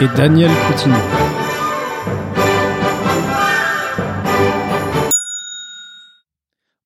Et Daniel Coutinho.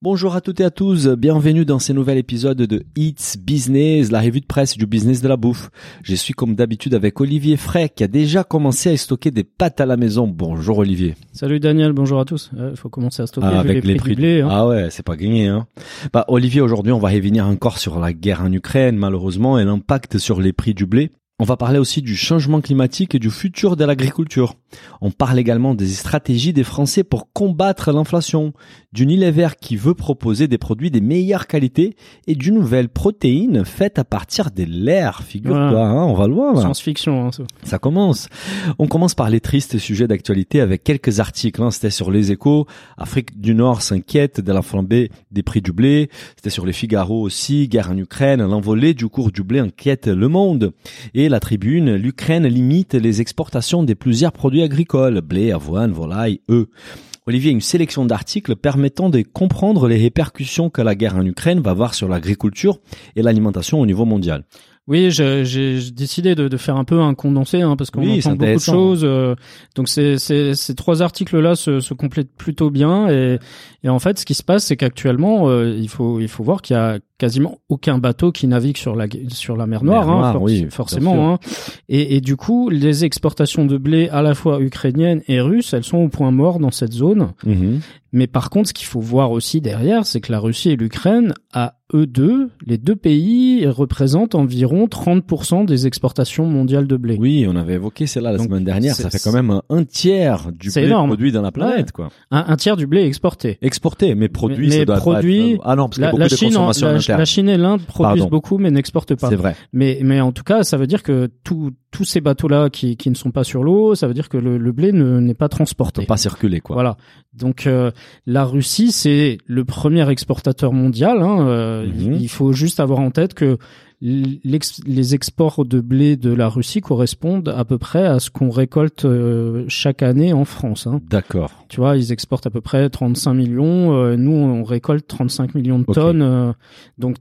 Bonjour à toutes et à tous, bienvenue dans ce nouvel épisode de It's Business, la revue de presse du business de la bouffe. Je suis comme d'habitude avec Olivier Fray qui a déjà commencé à stocker des pâtes à la maison. Bonjour Olivier. Salut Daniel, bonjour à tous. Il faut commencer à stocker Ah, vu les, prix du blé. hein. Ah ouais, c'est pas gagné hein. Bah Olivier, aujourd'hui, on va revenir encore sur la guerre en Ukraine malheureusement et l'impact sur les prix du blé. On va parler aussi du changement climatique et du futur de l'agriculture. On parle également des stratégies des Français pour combattre l'inflation, d'une Unilever qui veut proposer des produits des meilleures qualités et d'une nouvelle protéine faite à partir des lairs. Figure-toi, Voilà. hein, on va le voir là. Science-fiction. hein, ça. Ça commence. On commence par les tristes sujets d'actualité avec quelques articles. hein. C'était sur les échos. Afrique du Nord s'inquiète de la flambée des prix du blé. C'était sur les Figaro aussi. Guerre en Ukraine. L'envolée du cours du blé inquiète le monde. Et la tribune, l'Ukraine limite les exportations des plusieurs produits agricoles. Blé, avoine, volaille, œufs. Olivier, une sélection d'articles permettant de comprendre les répercussions que la guerre en Ukraine va avoir sur l'agriculture et l'alimentation au niveau mondial. Oui, j'ai décidé de, de faire un peu un condensé hein, parce qu'on Oui, entend beaucoup de choses. euh, donc ces, ces, ces trois articles-là se, se complètent plutôt bien et, et en fait, ce qui se passe, c'est qu'actuellement, euh, il faut il faut voir qu'il y a quasiment aucun bateau qui navigue sur la sur la mer Noire, Mer hein, for- oui, forcément. Hein. Et, et du coup, les exportations de blé à la fois ukrainiennes et russes, elles sont au point mort dans cette zone. Mhm. Mais par contre, ce qu'il faut voir aussi derrière, c'est que la Russie et l'Ukraine, à eux deux, les deux pays représentent environ 30% des exportations mondiales de blé. Oui, on avait évoqué cela la Donc, semaine dernière. Ça fait quand même un, un tiers du blé énorme. produit dans la planète, quoi. Un, un tiers du blé exporté. Exporté, mais produit, Mais- ça doit produit, être... Ah non, parce qu'il y a La, beaucoup la de Chine, en- consommation la, la Chine et l'Inde produisent Pardon. beaucoup, mais n'exportent pas. C'est vrai. Mais, mais en tout cas, ça veut dire que tout- tous ces bateaux-là qui, qui ne sont pas sur l'eau, ça veut dire que le, le blé ne- n'est pas transporté. pas circuler, quoi. Voilà. Donc euh, la Russie, c'est le premier exportateur mondial. Hein, euh, Mhm. Il faut juste avoir en tête que les exports de blé de la Russie correspondent à peu près à ce qu'on récolte euh, chaque année en France. Hein. D'accord. Tu vois, ils exportent à peu près 35 millions. euh, nous, on récolte 35 millions de tonnes. euh, donc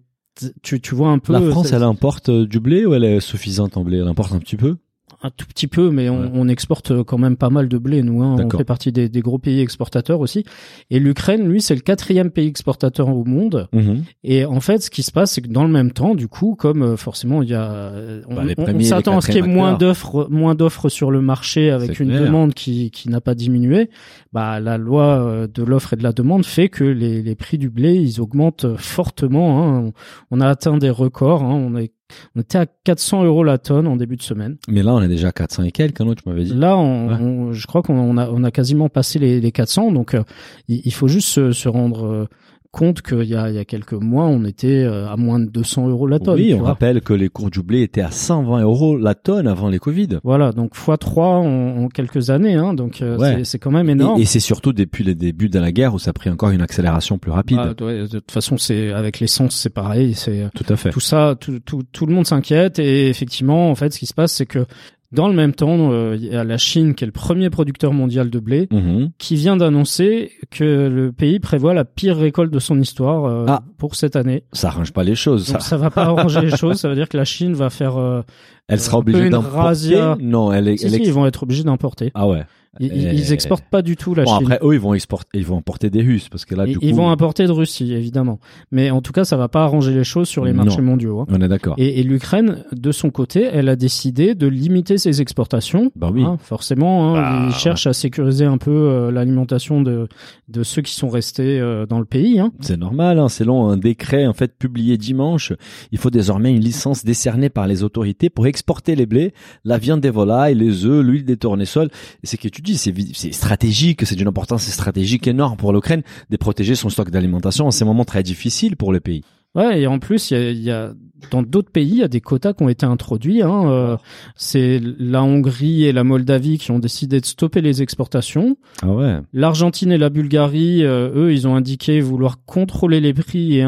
tu, tu vois un peu. La France, elle importe du blé ou elle est suffisante en blé? Elle importe un petit peu? Un tout petit peu, mais on, Ouais. on exporte quand même pas mal de blé, nous. Hein. On fait partie des, des gros pays exportateurs aussi. Et l'Ukraine, lui, c'est le quatrième pays exportateur au monde. Mhm. Et en fait, ce qui se passe, c'est que dans le même temps, du coup, comme euh, forcément il y a, euh, on, Bah, on- on s'attend à ce qu'il y ait moins d'offres, moins d'offres sur le marché avec une clair. demande qui, qui n'a pas diminué. Bah, la loi euh, de l'offre et de la demande fait que les, les prix du blé, ils augmentent fortement. Hein. On, on a atteint des records. Hein. On, est, on était à 400 euros la tonne en début de semaine. Mais là, on est déjà à 400 et quelques, hein, tu m'avais dit. Là, on, Ouais. on- je crois qu'on on a, on a quasiment passé les, les 400. Donc, euh, il, il faut juste se, se rendre euh, compte qu'il y a, il y a quelques mois, on était euh, à moins de 200 euros la tonne. oui, on vois. rappelle que les cours du blé étaient à 120 euros la tonne avant les Covid. Voilà, donc x 3 en, en quelques années. Hein, donc, euh, Ouais. c'est- c'est quand même énorme. Et, et c'est surtout depuis les débuts de la guerre où ça a pris encore une accélération plus rapide. Ah, ouais, de toute façon, c'est avec l'essence, c'est pareil. C'est Tout à fait. tout ça, tout, tout, tout le monde s'inquiète et effectivement, en fait, ce qui se passe, c'est que dans le même temps, euh, il y a la Chine qui est le premier producteur mondial de blé. Mhm. qui vient d'annoncer que le pays prévoit la pire récolte de son histoire euh, Ah. pour cette année. Ça arrange pas les choses. Donc ça. va pas arranger les choses. Ça veut dire que la Chine va faire. Euh, Elle sera obligée d'importer. Non, elle est. si, elle si, ex- ils vont être obligés d'importer. Ah ouais. Ils, ils- Euh, ils exportent pas du tout la Bon Chine. après eux ils vont exporter, ils vont importer des Russes parce que là ils, coup ils vont importer de Russie, évidemment. Mais en tout cas, ça va pas arranger les choses sur les Non. marchés mondiaux. hein. on est d'accord. Et, et l'Ukraine, de son côté, elle a décidé de limiter ses exportations. Bah oui. Hein, forcément, hein, Bah, ils cherchent à sécuriser un peu euh, l'alimentation de, de ceux qui sont restés euh, dans le pays. Hein. C'est normal, hein, selon un décret en fait publié dimanche, il faut désormais une licence décernée par les autorités pour exporter les blés, la viande des volailles, les œufs, l'huile des tournesols. Et c'est ce que tu dis, c'est stratégique, c'est d'une importance stratégique énorme pour l'Ukraine de protéger son stock d'alimentation en ces moments très difficiles pour le pays. Ouais, et en plus, il y a, y a- dans d'autres pays, il y a des quotas qui ont été introduits. Hein. euh, c'est la Hongrie et la Moldavie qui ont décidé de stopper les exportations. Ah ouais. L'Argentine et la Bulgarie, euh, eux, ils ont indiqué vouloir contrôler les prix et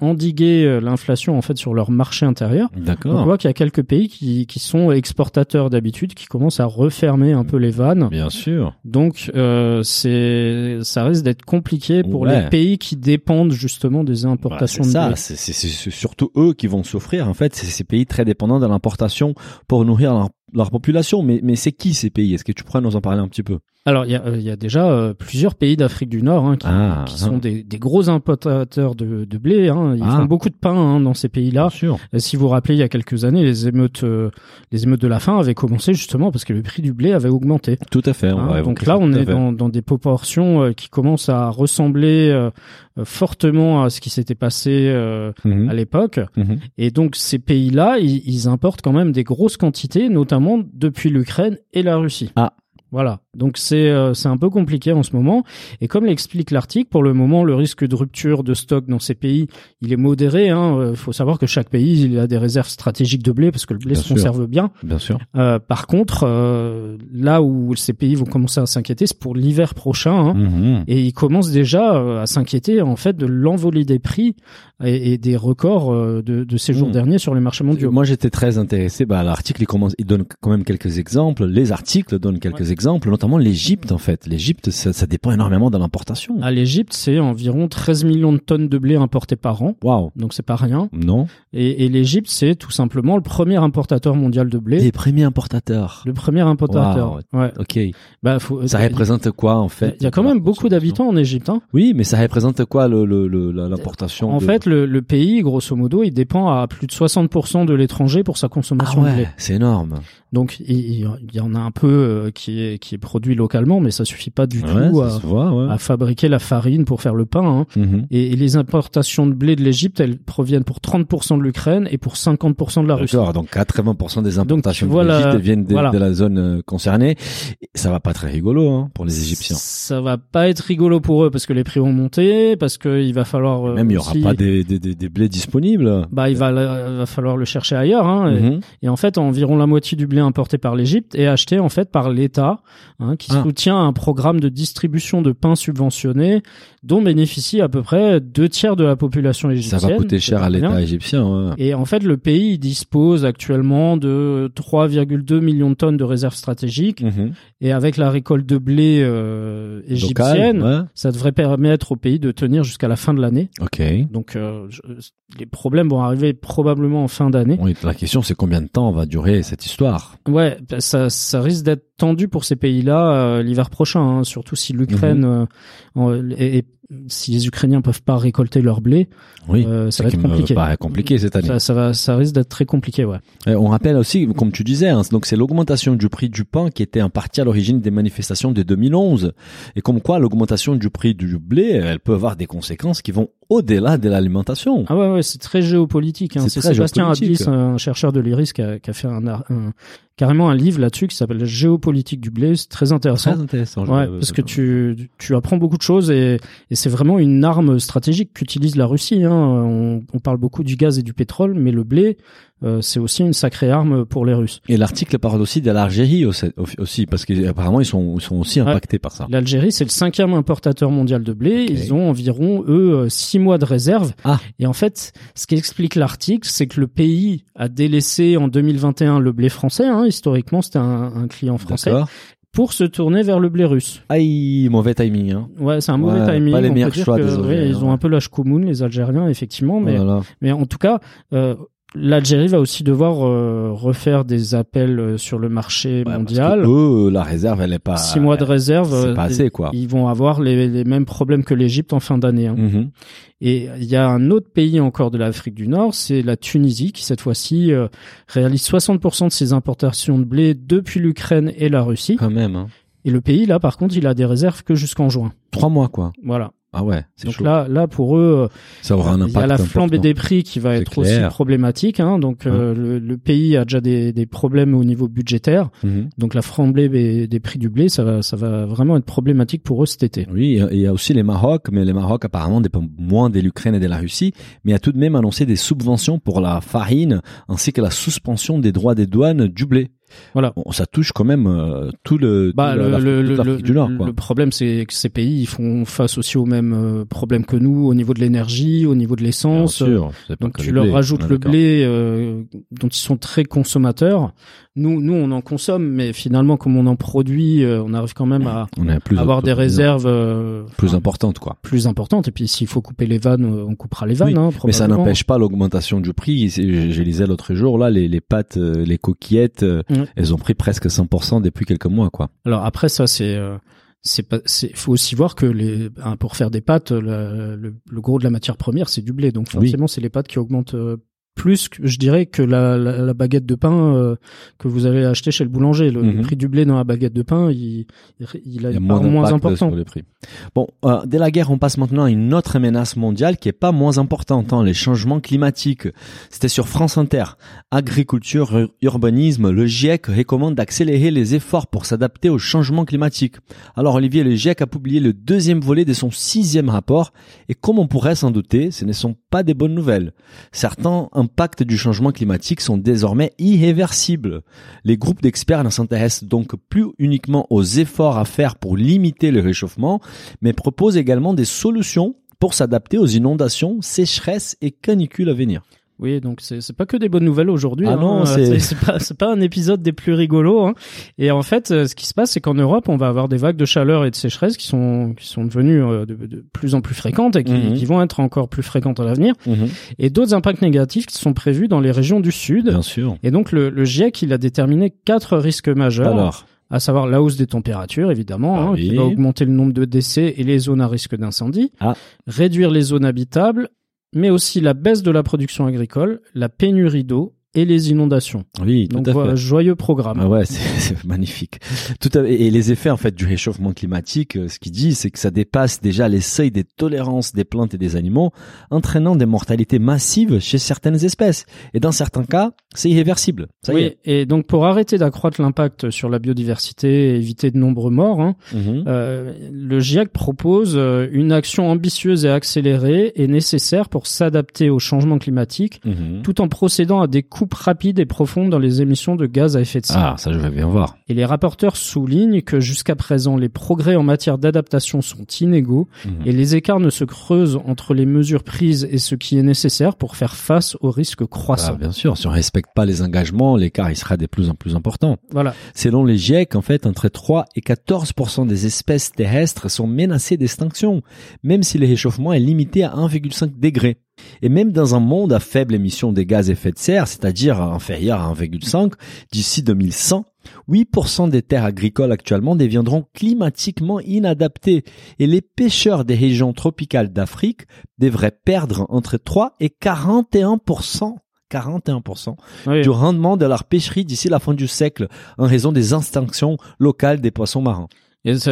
endiguer euh, l'inflation en fait sur leur marché intérieur. Donc, on D'accord. voit qu'il y a quelques pays qui, qui sont exportateurs d'habitude, qui commencent à refermer un peu les vannes. Bien sûr. Donc, euh, c'est, ça risque d'être compliqué pour Ouais. les pays qui dépendent justement des Bah, importations c'est de ça, blé. c'est c'est- c'est surtout eux qui vont souffrir. En fait, c'est ces pays très dépendants de l'importation pour nourrir leur, leur population. Mais, mais c'est qui ces pays? Est-ce que tu pourrais nous en parler un petit peu? Alors, il y a, euh, y a déjà euh, plusieurs pays d'Afrique du Nord hein, qui, Ah, qui hein. sont des, des gros importateurs de, de blé. Hein. Ils Ah. font beaucoup de pain hein, dans ces pays-là. Et si vous vous rappelez, il y a quelques années, les émeutes, euh, les émeutes de la faim avaient commencé justement parce que le prix du blé avait augmenté. Tout à fait. on Hein, donc là, on est dans, dans des proportions euh, qui commencent à ressembler euh, euh, fortement à ce qui s'était passé euh, Mhm. à l'époque. Mhm. Et donc ces pays-là, ils, ils importent quand même des grosses quantités, notamment depuis l'Ukraine et la Russie. Ah. Voilà. Donc c'est euh, c'est un peu compliqué en ce moment. Et comme l'explique l'article, pour le moment, le risque de rupture de stock dans ces pays, il est modéré. Il hein. faut savoir que chaque pays, il a des réserves stratégiques de blé parce que le blé Bien se sûr. conserve bien. Bien sûr. Euh, par contre, euh, là où ces pays vont commencer à s'inquiéter, c'est pour l'hiver prochain. hein. Mhm. Et ils commencent déjà euh, à s'inquiéter en fait de l'envolée des prix et, et des records euh, de, de ces jours Hmm. derniers sur les marchés mondiaux. Moi, j'étais très intéressé. Bah, l'article, il commence, il donne quand même quelques exemples. Les articles donnent quelques exemples, notamment l'Égypte, en fait. L'Égypte, ça, ça dépend énormément de l'importation. À l'Égypte, c'est environ 13 millions de tonnes de blé importées par an, Waouh. donc c'est pas rien. Non. Et, et l'Égypte, c'est tout simplement le premier importateur mondial de blé. Les premiers importateurs. Le premier importateur. Ouais. Ok. Bah, faut, Ça a- représente quoi, en fait Il y a quand même beaucoup d'habitants en Égypte. Hein. Oui, mais ça représente quoi, le, le, le- la- l'importation En de- fait, le, pays, grosso modo, il dépend à plus de 60% de l'étranger pour sa ah consommation de blé. ouais, c'est énorme. Donc il, il y en a un peu euh, qui est qui est produit localement, mais ça suffit pas du Ouais, tout à, se voit, ouais. à fabriquer la farine pour faire le pain. hein. Mhm. Et, et les importations de blé de l'Égypte, elles proviennent pour 30% de l'Ukraine et pour 50% de la Russie. D'accord, donc 80% des importations vois de l'Égypte viennent de, voilà. de la zone euh, concernée. Ça va pas très rigolo hein, pour les Égyptiens. Ça va pas être rigolo pour eux parce que les prix vont monter, parce qu'il va falloir euh, Même il y aura aussi- pas des, des, des, des blés disponibles. Bah, il va, va falloir le chercher ailleurs. Hein, et- Mhm. Et en fait, environ la moitié du blé importé par l'Égypte est acheté en fait par l'État, hein, qui Ah. soutient un programme de distribution de pain subventionné, dont bénéficie à peu près deux tiers de la population Ça égyptienne. va coûter cher à l'État égyptien. ouais. Et en fait, le pays dispose actuellement de 3,2 millions de tonnes de réserves stratégiques. Mhm. Et avec la récolte de blé euh, égyptienne, Local, ouais. ça devrait permettre au pays de tenir jusqu'à la fin de l'année. Ok. Donc, euh, je- les problèmes vont arriver probablement en fin d'année. Oui, la question c'est combien de temps va durer cette histoire? Ouais, ça, ça risque d'être tendu pour ces pays-là euh, l'hiver prochain, hein, surtout si l'Ukraine Mhm. euh, et, et si les Ukrainiens peuvent pas récolter leur blé, Oui, euh, ça va être compliqué. paraît compliqué cette année. Ça, ça va, ça risque d'être très compliqué, ouais. On rappelle aussi, comme tu disais, hein, donc c'est l'augmentation du prix du pain qui était en partie à l'origine des manifestations de 2011. Et comme quoi, l'augmentation du prix du blé, elle peut avoir des conséquences qui vont au-delà de l'alimentation. Ah ouais, ouais, c'est très géopolitique. Hein. C'est Sébastien. Ablis, un chercheur de l'IRIS, qui a, qui a fait un- carrément un livre là-dessus qui s'appelle Géopolitique du blé. C'est très intéressant. Très intéressant. je- Ouais, parce que tu, tu apprends beaucoup de choses et, et c'est vraiment une arme stratégique qu'utilise la Russie. Hein. On, on parle beaucoup du gaz et du pétrole, mais le blé, euh, c'est aussi une sacrée arme pour les Russes. Et l'article parle aussi de l'Algérie aussi, parce qu'apparemment ils sont, ils sont aussi Ouais. impactés par ça. L'Algérie, c'est le cinquième importateur mondial de blé. Ils ont environ, eux, euh, six mois de réserve. Ah. Et en fait, ce qu'explique l'article, c'est que le pays a délaissé en 2021 le blé français. Hein. Historiquement, c'était un, un client français. Pour se tourner vers le blé russe. Aïe, mauvais timing. Hein. Ouais, c'est un mauvais Ouais, timing. pas les meilleurs choix que, des ouais, Algériens, Ils ont un peu l'âge commune, les Algériens, effectivement. Mais, Voilà. mais en tout cas, euh, l'Algérie va aussi devoir euh, refaire des appels euh, sur le marché Ouais, parce mondial. que eux, la réserve, elle est pas. Six mois de réserve. C'est euh, pas assez, quoi. Ils vont avoir les, les mêmes problèmes que l'Égypte en fin d'année. hein. Mhm. Et il y a un autre pays encore de l'Afrique du Nord, c'est la Tunisie, qui cette fois-ci euh, réalise 60% de ses importations de blé depuis l'Ukraine et la Russie. Quand même. Hein. Et le pays, là, par contre, il a des réserves que jusqu'en juin. Trois mois, quoi. Voilà. Ah ouais, c'est Donc chaud. là, là pour eux, ça aura un il y a la flambée important. des prix qui va être aussi problématique. Hein, donc euh, le, le pays a déjà des, des problèmes au niveau budgétaire. Mhm. Donc la flambée des, des prix du blé, ça va, ça va vraiment être problématique pour eux cet été. Oui, il y a aussi les Maroc, mais les Maroc apparemment dépendent moins de l'Ukraine et de la Russie, mais a tout de même annoncé des subventions pour la farine ainsi que la suspension des droits des douanes du blé. Voilà. Bon, ça touche quand même euh, tout le, Bah, tout le, le, le, du Nord, quoi. le problème, c'est que ces pays ils font face aussi aux mêmes euh, problèmes que nous au niveau de l'énergie, au niveau de l'essence. pas Donc tu le leur blé, rajoutes le blé euh, dont ils sont très consommateurs. Nous, nous, on en consomme, mais finalement, comme on en produit, euh, on arrive quand même à On est plus avoir des réserves euh, plus importantes, quoi. plus importantes. Et puis, s'il faut couper les vannes, euh, on coupera les vannes. Oui, hein, Mais ça n'empêche pas l'augmentation du prix. Je, je lisais l'autre jour là, les, les pâtes, euh, les coquillettes, euh, Ouais. elles ont pris presque 100% depuis quelques mois, quoi. Alors après, ça, c'est euh, c'est pas c'est faut aussi voir que les hein, pour faire des pâtes le, le, le gros de la matière première c'est du blé donc Oui. forcément c'est les pâtes qui augmentent euh, plus que je dirais que la, la, la baguette de pain euh, que vous allez acheter chez le boulanger le, le Mhm. prix du blé dans la baguette de pain il il a Il y a une moins important sur les prix. Bon, euh, dès la guerre, on passe maintenant à une autre menace mondiale qui est pas moins importante, hein, les changements climatiques. C'était sur France Inter. Agriculture, ur- urbanisme, le GIEC recommande d'accélérer les efforts pour s'adapter au changement climatique. Alors Olivier, le GIEC a publié le deuxième volet de son sixième rapport et comme on pourrait s'en douter, ce ne sont pas des bonnes nouvelles. Certains impacts du changement climatique sont désormais irréversibles. Les groupes d'experts ne s'intéressent donc plus uniquement aux efforts à faire pour limiter le réchauffement, mais proposent également des solutions pour s'adapter aux inondations, sécheresses et canicules à venir. Oui donc c'est c'est pas que des bonnes nouvelles aujourd'hui Ah hein. non, Euh, c'est- pas c'est pas un épisode des plus rigolos hein. et en fait euh, ce qui se passe c'est qu'en Europe on va avoir des vagues de chaleur et de sécheresse qui sont qui sont devenues euh, de, de plus en plus fréquentes et qui, Mhm. qui vont être encore plus fréquentes à l'avenir et d'autres impacts négatifs qui sont prévus dans les régions du sud. Bien sûr. Et donc le, le GIEC, il a déterminé quatre risques majeurs, Alors, à savoir la hausse des températures, évidemment, Ah hein, oui. qui va augmenter le nombre de décès et les zones à risque d'incendie, Ah. réduire les zones habitables, mais aussi la baisse de la production agricole, la pénurie d'eau et les inondations. oui, tout Donc à fait. joyeux programme. Ah ouais, c'est magnifique. Tout à, et les effets en fait du réchauffement climatique, euh, ce qu'il dit, c'est que ça dépasse déjà les seuils des tolérances des plantes et des animaux, entraînant des mortalités massives chez certaines espèces. Et dans certains cas, c'est irréversible. Ça y oui, est. et donc pour arrêter d'accroître l'impact sur la biodiversité et éviter de nombreux morts, hein, Mhm. Euh, le GIEC propose euh, une action ambitieuse et accélérée et nécessaire pour s'adapter au changement climatique Mhm. tout en procédant à des coupes rapides et profondes dans les émissions de gaz à effet de serre. Ah, ça je vais bien voir. Et les rapporteurs soulignent que jusqu'à présent, les progrès en matière d'adaptation sont inégaux Mhm. et les écarts ne se creusent entre les mesures prises et ce qui est nécessaire pour faire face aux risques Ah, croissants. bien sûr, si on respecte pas les engagements, l'écart il sera de plus en plus important. Voilà. Selon les GIEC, en fait, entre 3 et 14 des espèces terrestres sont menacées d'extinction, même si le réchauffement est limité à 1,5 degré. Et même dans un monde à faible émission des gaz à effet de serre, c'est-à-dire inférieur à 1,5, d'ici 2100, 8% des terres agricoles actuellement deviendront climatiquement inadaptées et les pêcheurs des régions tropicales d'Afrique devraient perdre entre 3 et 41%. 41% Oui. du rendement de leur pêcherie d'ici la fin du siècle en raison des extinctions locales des poissons marins.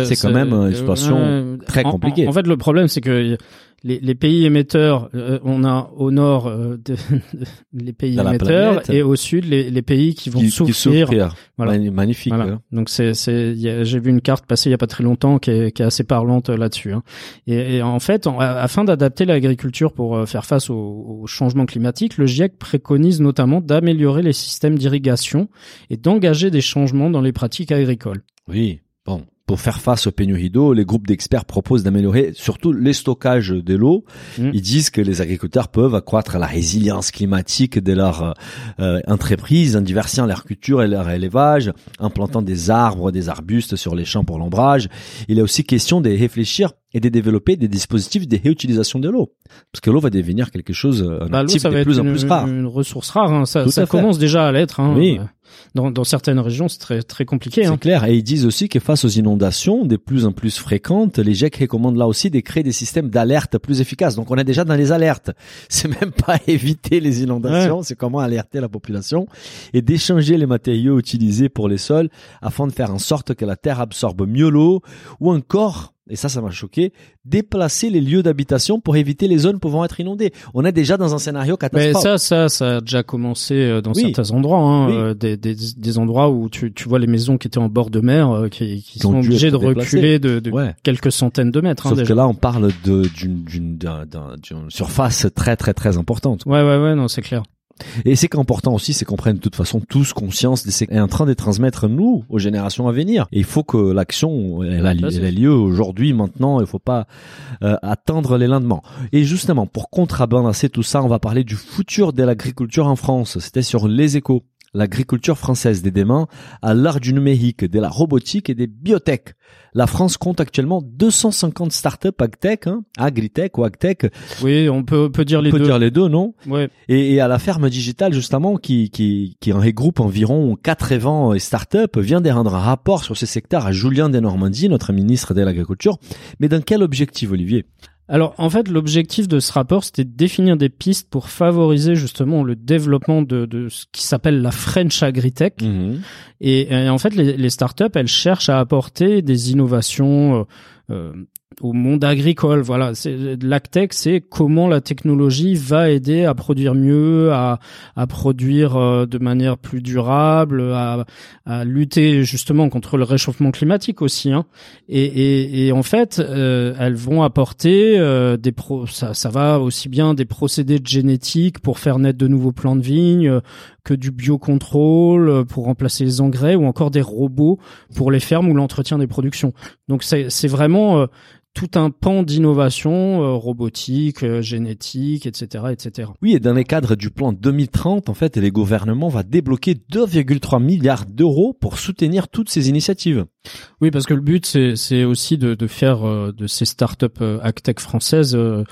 C'est quand même une situation euh, très compliquée. En, en fait, le problème, c'est que les, les pays émetteurs, euh, on a au nord euh, de- les pays émetteurs et au sud les, les pays qui vont Qui- qui souffrir. Voilà. Mani- Magnifique. Voilà. hein. Donc c'est j'ai vu une carte passer il y a pas très longtemps qui est, qui est assez parlante euh, là-dessus. hein. Et, et en fait, en- afin d'adapter l'agriculture pour euh, faire face au, au changement climatique, le GIEC préconise notamment d'améliorer les systèmes d'irrigation et d'engager des changements dans les pratiques agricoles. Oui. Bon. Pour faire face aux pénuries d'eau, les groupes d'experts proposent d'améliorer surtout les stockages de l'eau. Mm. Ils disent que les agriculteurs peuvent accroître la résilience climatique de leur euh, entreprise en diversifiant leur culture et leur élevage, en plantant des arbres, des arbustes sur les champs pour l'ombrage. Il est aussi question de réfléchir et de développer des dispositifs de réutilisation de l'eau. Parce que l'eau va devenir quelque chose, un Bah, l'eau, actif ça va de être plus en une, plus rare. une ressource rare. hein. Ça, ça commence déjà à l'être. Hein. Oui. Euh, Dans, dans certaines régions, c'est très très compliqué. C'est Hein. clair. Et ils disent aussi que face aux inondations de plus en plus fréquentes, les GIEC recommandent là aussi de créer des systèmes d'alerte plus efficaces. Donc on est déjà dans les alertes. C'est même pas éviter les inondations, c'est comment alerter la population et d'échanger les matériaux utilisés pour les sols afin de faire en sorte que la terre absorbe mieux l'eau ou encore et ça, ça m'a choqué, déplacer les lieux d'habitation pour éviter les zones pouvant être inondées. On est déjà dans un scénario Mais catastrophe. ça, ça, ça a déjà commencé euh, dans Oui. certains endroits, hein, Oui. euh, des, des, des endroits où tu, tu vois les maisons qui étaient en bord de mer, euh, qui, qui Qui ont sont obligées de reculer de, de Ouais. quelques centaines de mètres. hein, Sauf déjà. que là, on parle d'une d'une d'un- d'un- d'une surface très très très importante. Ouais, ouais, ouais, non, c'est clair. Et c'est qu'important aussi, c'est qu'on prenne de toute façon tous conscience de ce qui est en train de transmettre nous aux générations à venir. Et il faut que l'action, elle a, elle lieu aujourd'hui, maintenant. Il faut pas euh, attendre les lendemains. Et justement, pour contrebalancer tout ça, on va parler du futur de l'agriculture en France. C'était sur les échos. L'agriculture française des demain à l'art du numérique, de la robotique et des biotech. La France compte actuellement 250 startups agtech, hein, agritech ou agtech. Oui, on peut, peut dire On les peut deux. dire les deux, non? Ouais. et, et à la ferme digitale justement qui qui qui regroupe environ 80 startups vient de rendre un rapport sur ces secteurs à Julien de Normandie, notre ministre de l'agriculture. Mais dans quel objectif, Olivier? Alors, en fait, l'objectif de ce rapport, c'était de définir des pistes pour favoriser justement le développement de, de ce qui s'appelle la French Agritech. Et, et en fait, les, les startups, elles cherchent à apporter des innovations euh, euh, au monde agricole. Voilà, l'agtech, c'est comment la technologie va aider à produire mieux, à, à produire euh, de manière plus durable, à, à lutter justement contre le réchauffement climatique aussi. Hein. Et, et, et en fait, euh, elles vont apporter euh, des pro, ça, ça va aussi bien des procédés de génétique pour faire naître de nouveaux plants de vigne, euh, que du biocontrôle euh, pour remplacer les engrais ou encore des robots pour les fermes ou l'entretien des productions. Donc c'est vraiment tout un pan d'innovation euh, robotique, euh, génétique, etc., etc. Oui, et dans les cadres du plan 2030, en fait, les gouvernements va débloquer 2,3 milliards d'euros pour soutenir toutes ces initiatives. Oui, parce que le but c'est aussi de de faire euh, de ces startups euh, agtech françaises euh,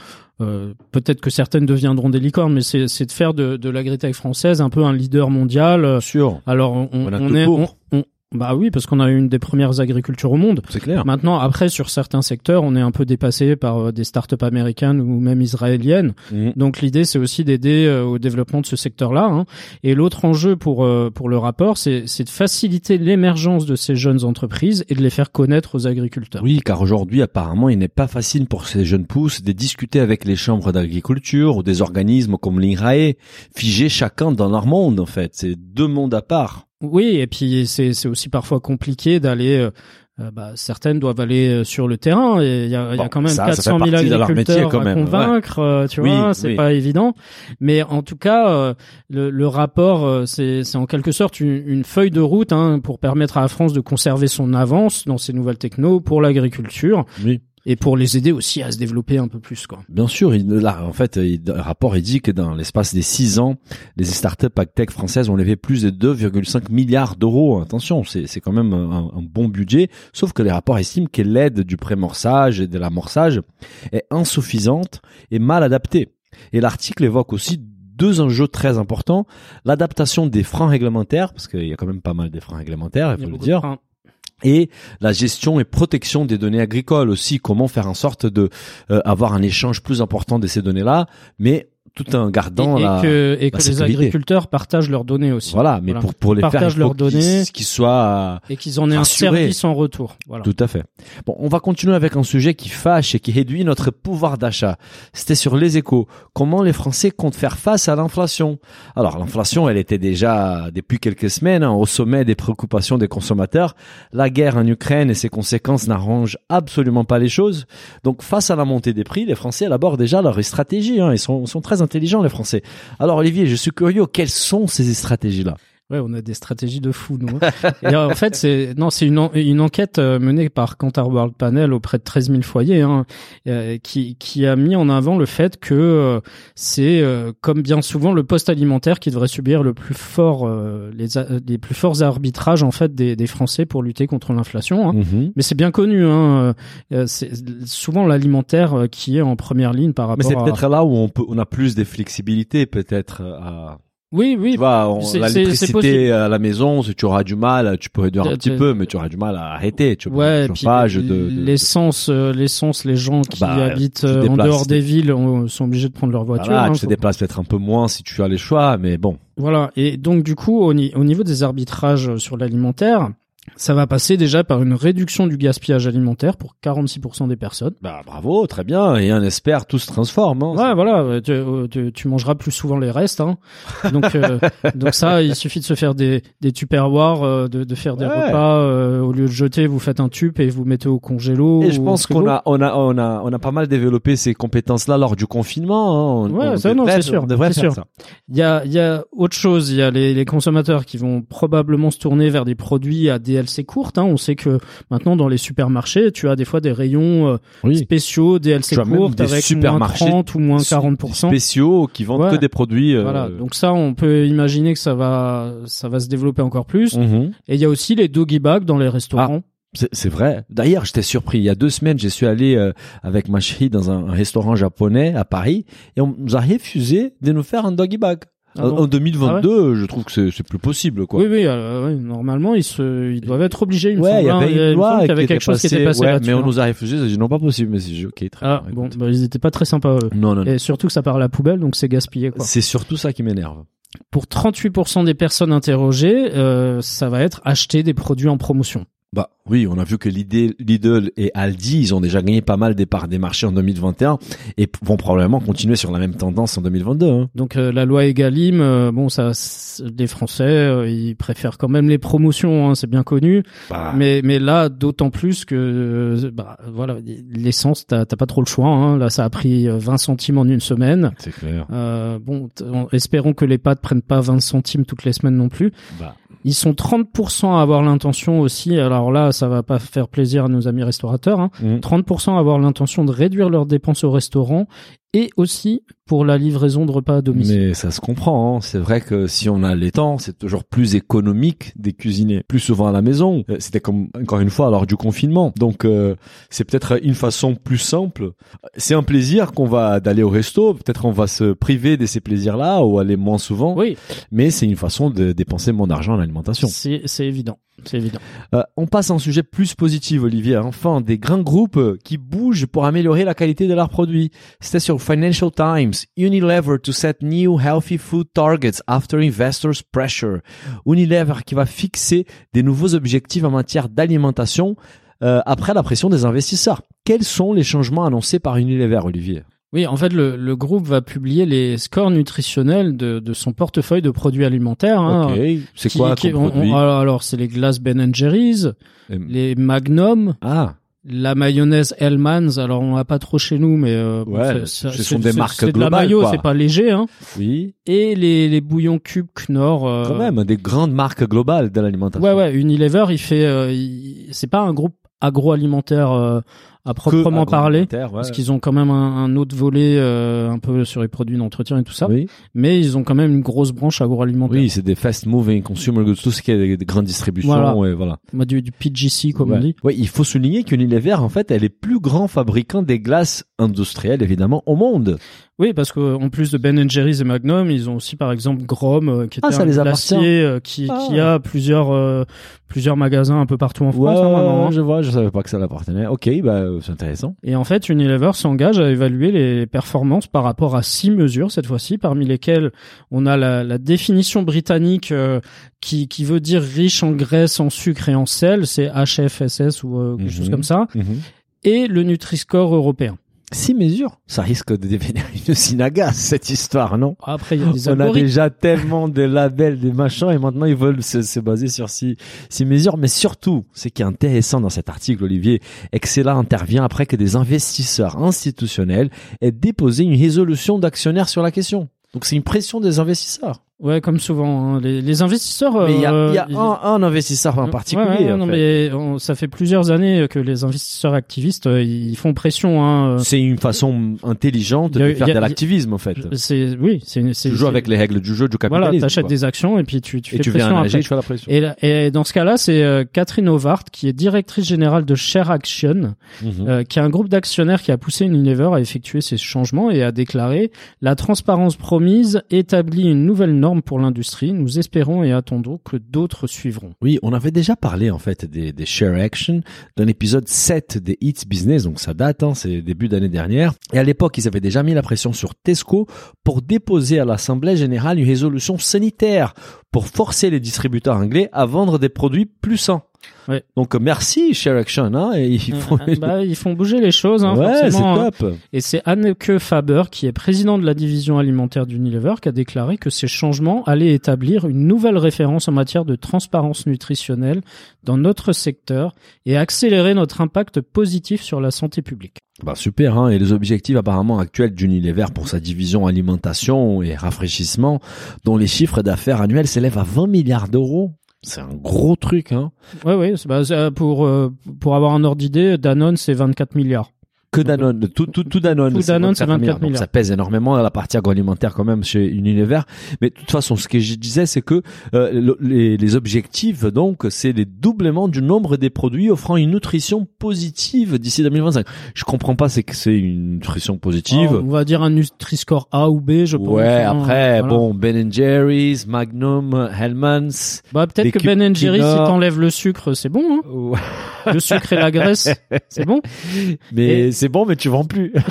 euh, peut-être que certaines deviendront des licornes, mais c'est de faire de, de l'agritech française un peu un leader mondial. Sûr, Alors on, On on est on- bah oui parce qu'on a une des premières agricultures au monde. c'est clair. Maintenant, après, sur certains secteurs, on est un peu dépassé par euh, des startups américaines ou même israéliennes. Mhm. Donc, l'idée, c'est aussi d'aider euh, au développement de ce secteur-là. hein. Et l'autre enjeu pour euh, pour le rapport, c'est c'est de faciliter l'émergence de ces jeunes entreprises et de les faire connaître aux agriculteurs. Oui, car aujourd'hui, apparemment, il n'est pas facile pour ces jeunes pousses de discuter avec les chambres d'agriculture ou des organismes comme l'INRAE, figés chacun dans leur monde, en fait. C'est deux mondes à part. Oui, et puis c'est aussi parfois compliqué d'aller. euh, euh, bah, certaines doivent aller euh, sur le terrain et il y y a quand même ça, ça fait 400 000 partie de leur métier agriculteurs quand à ouais. convaincre, euh, tu Oui, vois, c'est oui. pas évident. Mais en tout cas, euh, le, le rapport, c'est en quelque sorte une, une feuille de route hein, pour permettre à la France de conserver son avance dans ces nouvelles technos pour l'agriculture Oui. Et pour les aider aussi à se développer un peu plus, quoi. Bien sûr, il, là, en fait, il, le rapport il dit que dans l'espace des six ans, les startups agtech françaises ont levé plus de 2,5 milliards d'euros. Attention, c'est c'est quand même un, un bon budget. Sauf que les rapports estiment que l'aide du prémorçage et de l'amorçage est insuffisante et mal adaptée. Et l'article évoque aussi deux enjeux très importants l'adaptation des freins réglementaires, parce qu'il y a quand même pas mal de freins réglementaires, il faut le dire. Et la gestion et protection des données agricoles aussi. Comment faire en sorte de euh, avoir un échange plus important de ces données-là, mais tout en gardant et, et la. que, et que les agriculteurs partagent leurs données aussi. Voilà, mais Voilà. pour pour les faire, Partagent il faut leurs données. qu'ils soient Et qu'ils en aient un service en retour. Voilà. Tout à fait. Bon, on va continuer avec un sujet qui fâche et qui réduit notre pouvoir d'achat. C'était sur les échos. Comment les Français comptent faire face à l'inflation? Alors, l'inflation, elle était déjà depuis quelques semaines hein, au sommet des préoccupations des consommateurs. La guerre en Ukraine et ses conséquences n'arrangent absolument pas les choses. Donc, face à la montée des prix, les Français élaborent déjà leur stratégie. Hein. Ils sont, sont très intelligents, les Français. Alors, Olivier, je suis curieux. Quelles sont ces stratégies-là? Ouais, on a des stratégies de fou, nous. hein. Et euh, en fait, c'est non, c'est une, en- une enquête euh, menée par Kantar World Panel auprès de 13 000 foyers, hein, euh, qui, qui a mis en avant le fait que c'est, comme bien souvent, le poste alimentaire qui devrait subir le plus fort, les, les plus forts arbitrages en fait des, des Français pour lutter contre l'inflation. hein. Mhm. Mais c'est bien connu, hein. C'est souvent l'alimentaire qui est en première ligne par Mais rapport c'est à. peut-être là où on peut, on a plus de flexibilité, peut-être, à, Oui, oui. Tu vois, on- l'électricité à la maison, si tu auras du mal, tu peux réduire un petit peu, mais tu auras du mal à arrêter. Tu vois, Ouais, chauffage de, l'essence, euh, l'essence, les gens qui Bah, habitent euh, en dehors des villes on- sont obligés de prendre leur voiture. Voilà, hein, tu te déplaces peut-être un peu moins si tu as les choix, mais bon. Voilà. Et donc du coup, au, ni- au niveau des arbitrages sur l'alimentaire, Ça va passer déjà par une réduction du gaspillage alimentaire pour 46% des personnes. Bah bravo, très bien. Et on espère tout se transforme. Hein. Ouais, voilà, euh, tu, euh, tu, tu mangeras plus souvent les restes. Hein. Donc, euh, donc ça, il suffit de se faire des, des tupperwares, euh, de, de faire des Ouais. repas. euh, au lieu de jeter, vous faites un tube et vous mettez au congélo. Et je pense qu'on a, on a, on a, on a pas mal développé ces compétences-là lors du confinement. Hein. On- Ouais, on ça, non, c'est sûr, On devrait c'est faire sûr. ça. Il y a, il y a autre chose. Il y a les, les consommateurs qui vont probablement se tourner vers des produits à DLC courtes. Hein. On sait que maintenant dans les supermarchés, tu as des fois des rayons euh, Oui. spéciaux DLC courtes des avec moins supermarchés 30 ou moins 40%. Spéciaux qui vendent Ouais. que des produits. euh, Voilà. Donc ça, on peut imaginer que ça va, ça va se développer encore plus. mhm. Et il y a aussi les doggy bags dans les restaurants. C'est c'est vrai. D'ailleurs, j'étais surpris. Il y a deux semaines, je suis allé euh, avec ma chérie dans un, un restaurant japonais à Paris et on nous a refusé de nous faire un doggy bag. Ah En- bon en 2022, je trouve que c'est- plus possible, quoi. Oui, oui, euh, oui, normalement, ils se, ils doivent être obligés. Il Ouais, il y hein. avait Il une loi qui avait quelque chose qui était passé ouais, mais on hein. nous a refusé. J'ai dit non, pas possible. Mais c'est ok, très Ah bien. bon, bah, ils étaient pas très sympas. Eux. Non, non, non. Et surtout que ça part à la poubelle, donc c'est gaspillé. Quoi. C'est surtout ça qui m'énerve. Pour 38% des personnes interrogées, euh, ça va être acheter des produits en promotion. Bah oui, on a vu que Lidl, et Aldi, ils ont déjà gagné pas mal des parts des marchés en 2021 et vont probablement continuer sur la même tendance en 2022. Hein. Donc euh, la loi Egalim, euh, bon, ça, les Français, euh, ils préfèrent quand même les promotions, hein, c'est bien connu. Bah, Mais mais là, d'autant plus que euh, bah, voilà, l'essence, t'as pas trop le choix. Hein. Là, ça a pris euh, 20 centimes en une semaine. c'est clair. Euh, bon, espérons que les pâtes prennent pas 20 centimes toutes les semaines non plus. Bah, Ils sont 30% à avoir l'intention aussi. Alors là, ça va pas faire plaisir à nos amis restaurateurs. Hein. Mhm. 30% à avoir l'intention de réduire leurs dépenses au restaurant et aussi pour la livraison de repas à domicile. Mais ça se comprend. Hein. C'est vrai que si on a les temps, c'est toujours plus économique de cuisiner plus souvent à la maison. Euh, C'était comme encore une fois lors du confinement. Donc euh, c'est peut-être une façon plus simple. C'est un plaisir qu'on va d'aller au resto. Peut-être on va se priver de ces plaisirs-là ou aller moins souvent. Oui, Mais c'est une façon de dépenser moins d'argent à l'alimentation. c'est c'est évident. C'est évident. Euh, on passe à un sujet plus positif, Olivier. Enfin, des grands groupes euh, qui bougent pour améliorer la qualité de leurs produits. C'était sur Financial Times. Unilever to set new healthy food targets after investors' pressure. Unilever qui va fixer des nouveaux objectifs en matière d'alimentation euh, après la pression des investisseurs. Quels sont les changements annoncés par Unilever, Olivier? Oui, en fait, le, le groupe va publier les scores nutritionnels de, de son portefeuille de produits alimentaires. hein, Ok. C'est quoi qui- on- alors, alors, c'est les glaces Ben Jerry's, les Magnum, Ah, la mayonnaise Hellmann's. Alors, on l'a pas trop chez nous, mais euh, Ouais, ce sont des marques C'est de la globales, mayo, c'est pas léger. Hein. oui. Et les, les bouillons cubes Knorr. euh, Quand même, des grandes marques globales de l'alimentation. Ouais, ouais. Unilever, il fait. euh, il- c'est pas un groupe agroalimentaire à proprement parler. ouais. Parce qu'ils ont quand même un, un autre volet euh, un peu sur les produits d'entretien et tout ça, Oui. mais ils ont quand même une grosse branche agroalimentaire. Oui, c'est des fast moving consumer goods, tout ce qui est des, des grandes distributions Voilà. voilà. Bah, du, du PGC comme ouais. on dit. Ouais, il faut souligner qu'Unilever, en fait, elle est plus grand fabricant des glaces industrielles, évidemment, au monde. Oui, parce qu'en plus de Ben Jerry's et Magnum, ils ont aussi par exemple Grom, euh, qui est Ah, un les glacier euh, qui, Ah. qui a plusieurs euh, plusieurs magasins un peu partout en France. Ouais, hein, maintenant, hein. je vois, je savais pas que ça l'appartenait. Ok, bah, c'est intéressant. Et en fait, Unilever s'engage à évaluer les performances par rapport à six mesures cette fois-ci, parmi lesquelles on a la, la définition britannique euh, qui, qui veut dire riche en graisse, en sucre et en sel, c'est HFSS ou euh, quelque Mhm. chose comme ça, et le Nutri-Score européen. Six mesures. Ça risque de devenir une synaga, cette histoire, non? Après, il y a des On a déjà tellement de labels, des machins, et maintenant ils veulent se, se baser sur six, six mesures. Mais surtout, ce qui est intéressant dans cet article, Olivier, est que cela intervient après que des investisseurs institutionnels aient déposé une résolution d'actionnaires sur la question. Donc c'est une pression des investisseurs. Ouais, comme souvent, hein. les, les investisseurs. Mais il y a, euh, il y a ils- un, un investisseur en Ouais, particulier. ouais, en non, fait. mais on- ça fait plusieurs années que les investisseurs activistes, euh, ils font pression. Hein. C'est une façon intelligente a- de faire a- de l'activisme, en fait. C'est oui, c'est c'est Tu joues c'est- avec les règles du jeu du Voilà, capitalisme. t'achètes quoi. des actions et puis tu, tu et fais tu viens pression après. tu fais la pression. Et, dans ce cas-là, c'est euh, Catherine Ovart, qui est directrice générale de Share Action, Mhm. euh, qui est un groupe d'actionnaires qui a poussé Unilever à effectuer ces changements et a déclaré La transparence promise établit une nouvelle norme pour l'industrie. Nous espérons et attendons que d'autres suivront. Oui, on avait déjà parlé en fait des, share action dans l'épisode 7 des Hits Business, donc ça date, hein, c'est début d'année dernière. Et à l'époque, ils avaient déjà mis la pression sur Tesco pour déposer à l'Assemblée générale une résolution sanitaire pour forcer les distributeurs anglais à vendre des produits plus sains. Ouais. Donc euh, merci Share Action, hein, et ils font. Bah, ils font bouger les choses, hein, ouais, c'est forcément. hein. top. Et c'est Anneke Faber, qui est président de la division alimentaire d'Unilever, qui a déclaré que ces changements allaient établir une nouvelle référence en matière de transparence nutritionnelle dans notre secteur et accélérer notre impact positif sur la santé publique. Bah super, hein, et les objectifs apparemment actuels d'Unilever pour sa division alimentation et rafraîchissement, dont les chiffres d'affaires annuels s'élèvent à 20 milliards d'euros. C'est un gros truc, hein. Ouais, ouais, bah, c'est, pour, euh, pour avoir un ordre d'idée, Danone, c'est 24 milliards. Que Danone, tout, tout, tout Danone. Tout Danone, c'est 24 Donc milliards. ça pèse énormément dans la partie agroalimentaire quand même chez Unilever. Mais de toute façon, ce que je disais, c'est que euh, le- les, les objectifs, donc, c'est les doublements du nombre des produits offrant une nutrition positive d'ici 2025. Je comprends pas, c'est que c'est une nutrition positive. Oh, on va dire un Nutri-Score A ou B, je pense. ouais, hein, après, voilà. bon, Ben Jerry's, Magnum, Hellmann's. Bah, peut-être que Ben Jerry, si t'enlèves le sucre, c'est bon, hein. Ouais. Le sucre et la graisse, c'est bon. Mais Et- c'est bon, mais tu vends plus.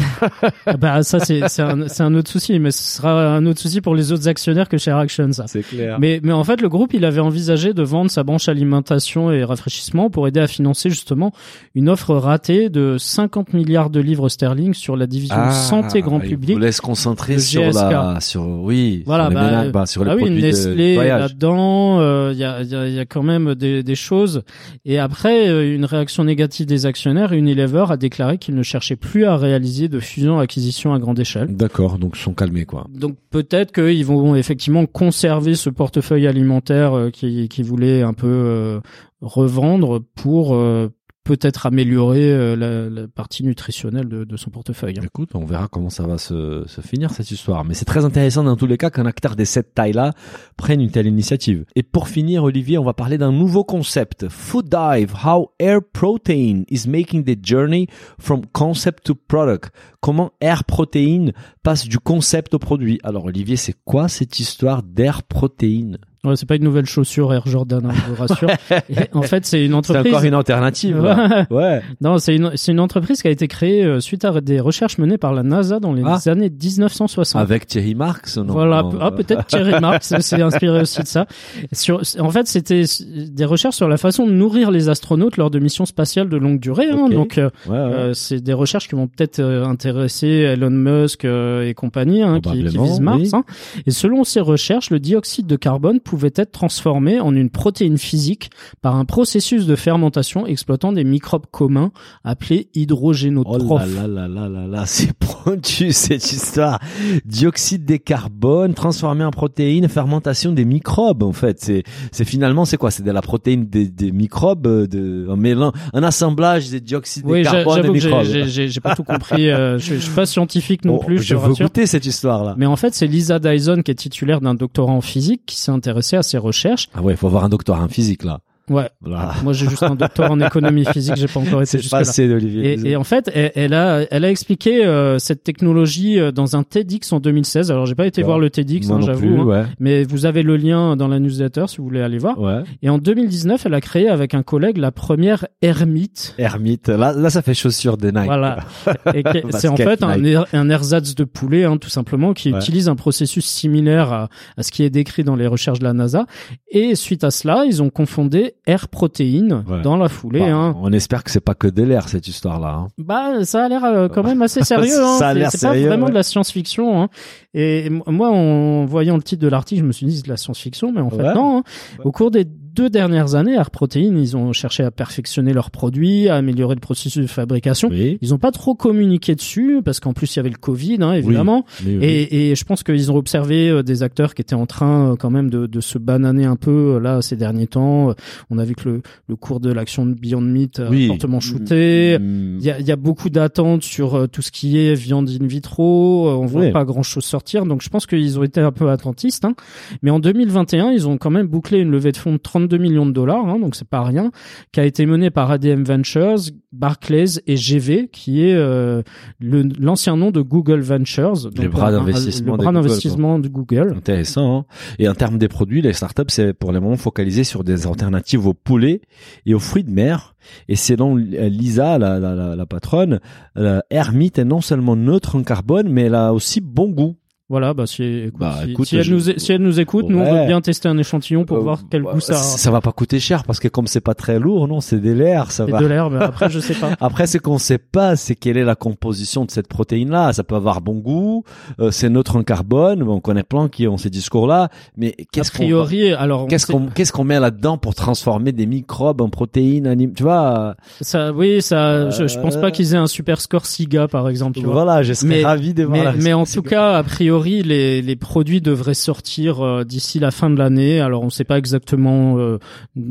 Ah bah, ça, c'est, c'est un, c'est un autre souci, mais ce sera un autre souci pour les autres actionnaires que Share Action, ça. c'est clair. Mais, mais en fait, le groupe, il avait envisagé de vendre sa branche alimentation et rafraîchissement pour aider à financer justement une offre ratée de 50 milliards de livres sterling sur la division santé grand Ah, il public. voulait se concentrer sur GSK. la, sur, oui, Voilà, sur les, bah, ménages, bah, sur les Ah oui, produits de Nestlé voyage. là-dedans, euh, il y, a, il y, a, il y a quand même des, des choses. Et après, euh, une réaction négative des actionnaires, Unilever a déclaré qu'il ne cherchait plus à réaliser de fusion-acquisition à grande échelle. D'accord, donc ils sont calmés, quoi. Donc peut-être qu'ils vont effectivement conserver ce portefeuille alimentaire euh, qui, qui voulait un peu euh, revendre pour euh, peut-être améliorer euh, la, la partie nutritionnelle de, de son portefeuille. Écoute, on verra comment ça va se, se finir cette histoire. Mais c'est très intéressant dans tous les cas qu'un acteur de cette taille-là prenne une telle initiative. Et pour finir, Olivier, on va parler d'un nouveau concept. Food Dive, how air protein is making the journey from concept to product. Comment air protein passe du concept au produit. Alors Olivier, c'est quoi cette histoire d'air protein? Ouais, c'est pas une nouvelle chaussure Air Jordan, hein, je vous rassure. En fait, c'est une C'est entreprise. encore une alternative. Ouais. Non, c'est une, c'est une entreprise qui a été créée euh, suite à des recherches menées par la NASA dans les Ah. années 1960. Avec Thierry Marx, non Voilà, Non, ah, euh, peut-être Thierry Marx s'est inspiré aussi de ça. Sur, en fait, c'était des recherches sur la façon de nourrir les astronautes lors de missions spatiales de longue durée. hein. Donc, euh, Ouais, euh, c'est des recherches qui vont peut-être intéresser Elon Musk euh, et compagnie, hein, qui, qui visent Mars. oui. hein. Et selon ces recherches, le dioxyde de carbone pouvait être transformé en une protéine physique par un processus de fermentation exploitant des microbes communs appelés Oh hydrogénotrophes. là là là là là là, c'est pointu cette histoire. Dioxyde de carbone transformé en protéines, fermentation des microbes en fait. C'est c'est finalement c'est quoi? C'est de la protéine des, des microbes, euh, de un mélange, un assemblage des dioxydes Oui, des que j'ai- microbes. j'ai pas tout compris. euh, je, je suis pas scientifique non Bon, plus, je, je veux rassure. goûter cette histoire là. Mais en fait, c'est Lisa Dyson qui est titulaire d'un doctorat en physique qui s'est intéressée à recherches. Ah ouais, il faut avoir un doctorat en physique là. Ouais. Voilà. Moi, j'ai juste un doctorat en économie physique, j'ai pas encore été C'est jusque là. passé d'Olivier. Et, et en fait, elle, elle a, elle a expliqué euh, cette technologie euh, dans un TEDx en 2016. Alors, j'ai pas été voir le TEDx, hein, j'avoue, hein. ouais. mais vous avez le lien dans la newsletter si vous voulez aller voir. Ouais. Et en 2019, elle a créé avec un collègue la première Hermite. Hermite. Là, là, ça fait chaussure de Nike. Voilà. C'est en fait un, er- un ersatz de poulet, hein, tout simplement, qui utilise un processus similaire à, à ce qui est décrit dans les recherches de la NASA. Et suite à cela, ils ont confondé air protéine Ouais. dans la foulée. Bah, hein. On espère que c'est pas que de l'air cette histoire là. Hein. Bah, ça a l'air euh, quand même assez sérieux. Hein. Ça a l'air c'est pas vraiment ouais. de la science-fiction. Hein. Et moi, en voyant le titre de l'article, je me suis dit c'est de la science-fiction, mais en fait Ouais. non. hein. Au cours des deux dernières années, Air Protein, ils ont cherché à perfectionner leurs produits, à améliorer le processus de fabrication. Oui. Ils ont pas trop communiqué dessus parce qu'en plus il y avait le Covid, hein, évidemment. Oui, oui. Et, et je pense qu'ils ont observé euh, des acteurs qui étaient en train euh, quand même de, de se bananer un peu euh, là ces derniers temps. On a vu que le, le cours de l'action de Beyond Meat a fortement shooté. Mm. Il y a, il y a beaucoup d'attentes sur tout ce qui est viande in vitro. On voit pas grand chose sortir. Donc je pense qu'ils ont été un peu attentistes. Hein. Mais en 2021, ils ont quand même bouclé une levée de fonds de 32 millions de dollars. Hein, donc c'est pas rien. Qui a été menée par ADM Ventures, Barclays et GV, qui est euh, l'ancien nom de Google Ventures. Donc, bras d'investissement Le de bras Google, d'investissement de Google. Intéressant. hein. Et en termes des produits, les startups, c'est pour le moment focalisé sur des alternatives au poulet et aux fruits de mer. Et selon euh, Lisa, la, la, la, la patronne, la Hermite est non seulement neutre en carbone, mais elle a aussi bon goût. Voilà, bah si, écoute, Bah, si, écoute, si elle je- nous, si elle nous écoute, nous on veut bien tester un échantillon pour Euh, voir quel bah, goût ça a. Ça va pas coûter cher parce que comme c'est pas très lourd, non, c'est des lairs, ça va. de l'herbe. Après, je sais pas. Après, ce qu'on sait pas, c'est quelle est la composition de cette protéine-là. Ça peut avoir bon goût, euh, c'est neutre en carbone. On connaît plein qui ont ces discours-là, mais A qu'est-ce qu'on priori, alors qu'est-ce qu'on qu'est-ce qu'on met là-dedans pour transformer des microbes en protéines anim- Tu vois? Ça, oui, ça, je, je pense Euh, pas qu'ils aient un super score SIGA par exemple. Tu vois. Voilà, je serais Mais- ravi de voir. Mais, mais en tout cas, a priori, les, les produits devraient sortir euh, d'ici la fin de l'année. Alors, on ne sait pas exactement euh,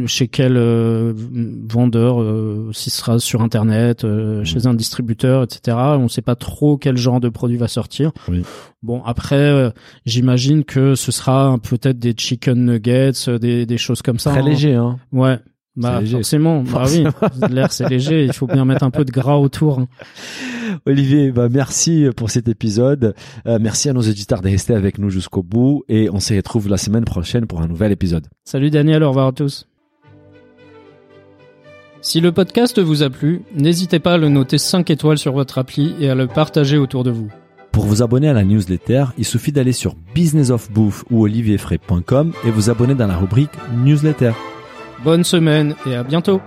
chez quel euh, vendeur, si ce sera sur Internet, chez un distributeur, etc. On ne sait pas trop quel genre de produit va sortir. Oui. Bon, après, j'imagine que ce sera peut-être des chicken nuggets, des, des choses comme ça. très hein. léger, hein. Ouais. Bah, léger. forcément. Bah oui. L'air, c'est léger. Il faut bien mettre un peu de gras autour. hein. Olivier, bah merci pour cet épisode. Euh, merci à nos auditeurs de rester avec nous jusqu'au bout et on se retrouve la semaine prochaine pour un nouvel épisode. Salut Daniel, au revoir à tous. Si le podcast vous a plu, n'hésitez pas à le noter 5 étoiles sur votre appli et à le partager autour de vous. Pour vous abonner à la newsletter, il suffit d'aller sur businessofbouffe ou olivierfray.com et vous abonner dans la rubrique newsletter. Bonne semaine et à bientôt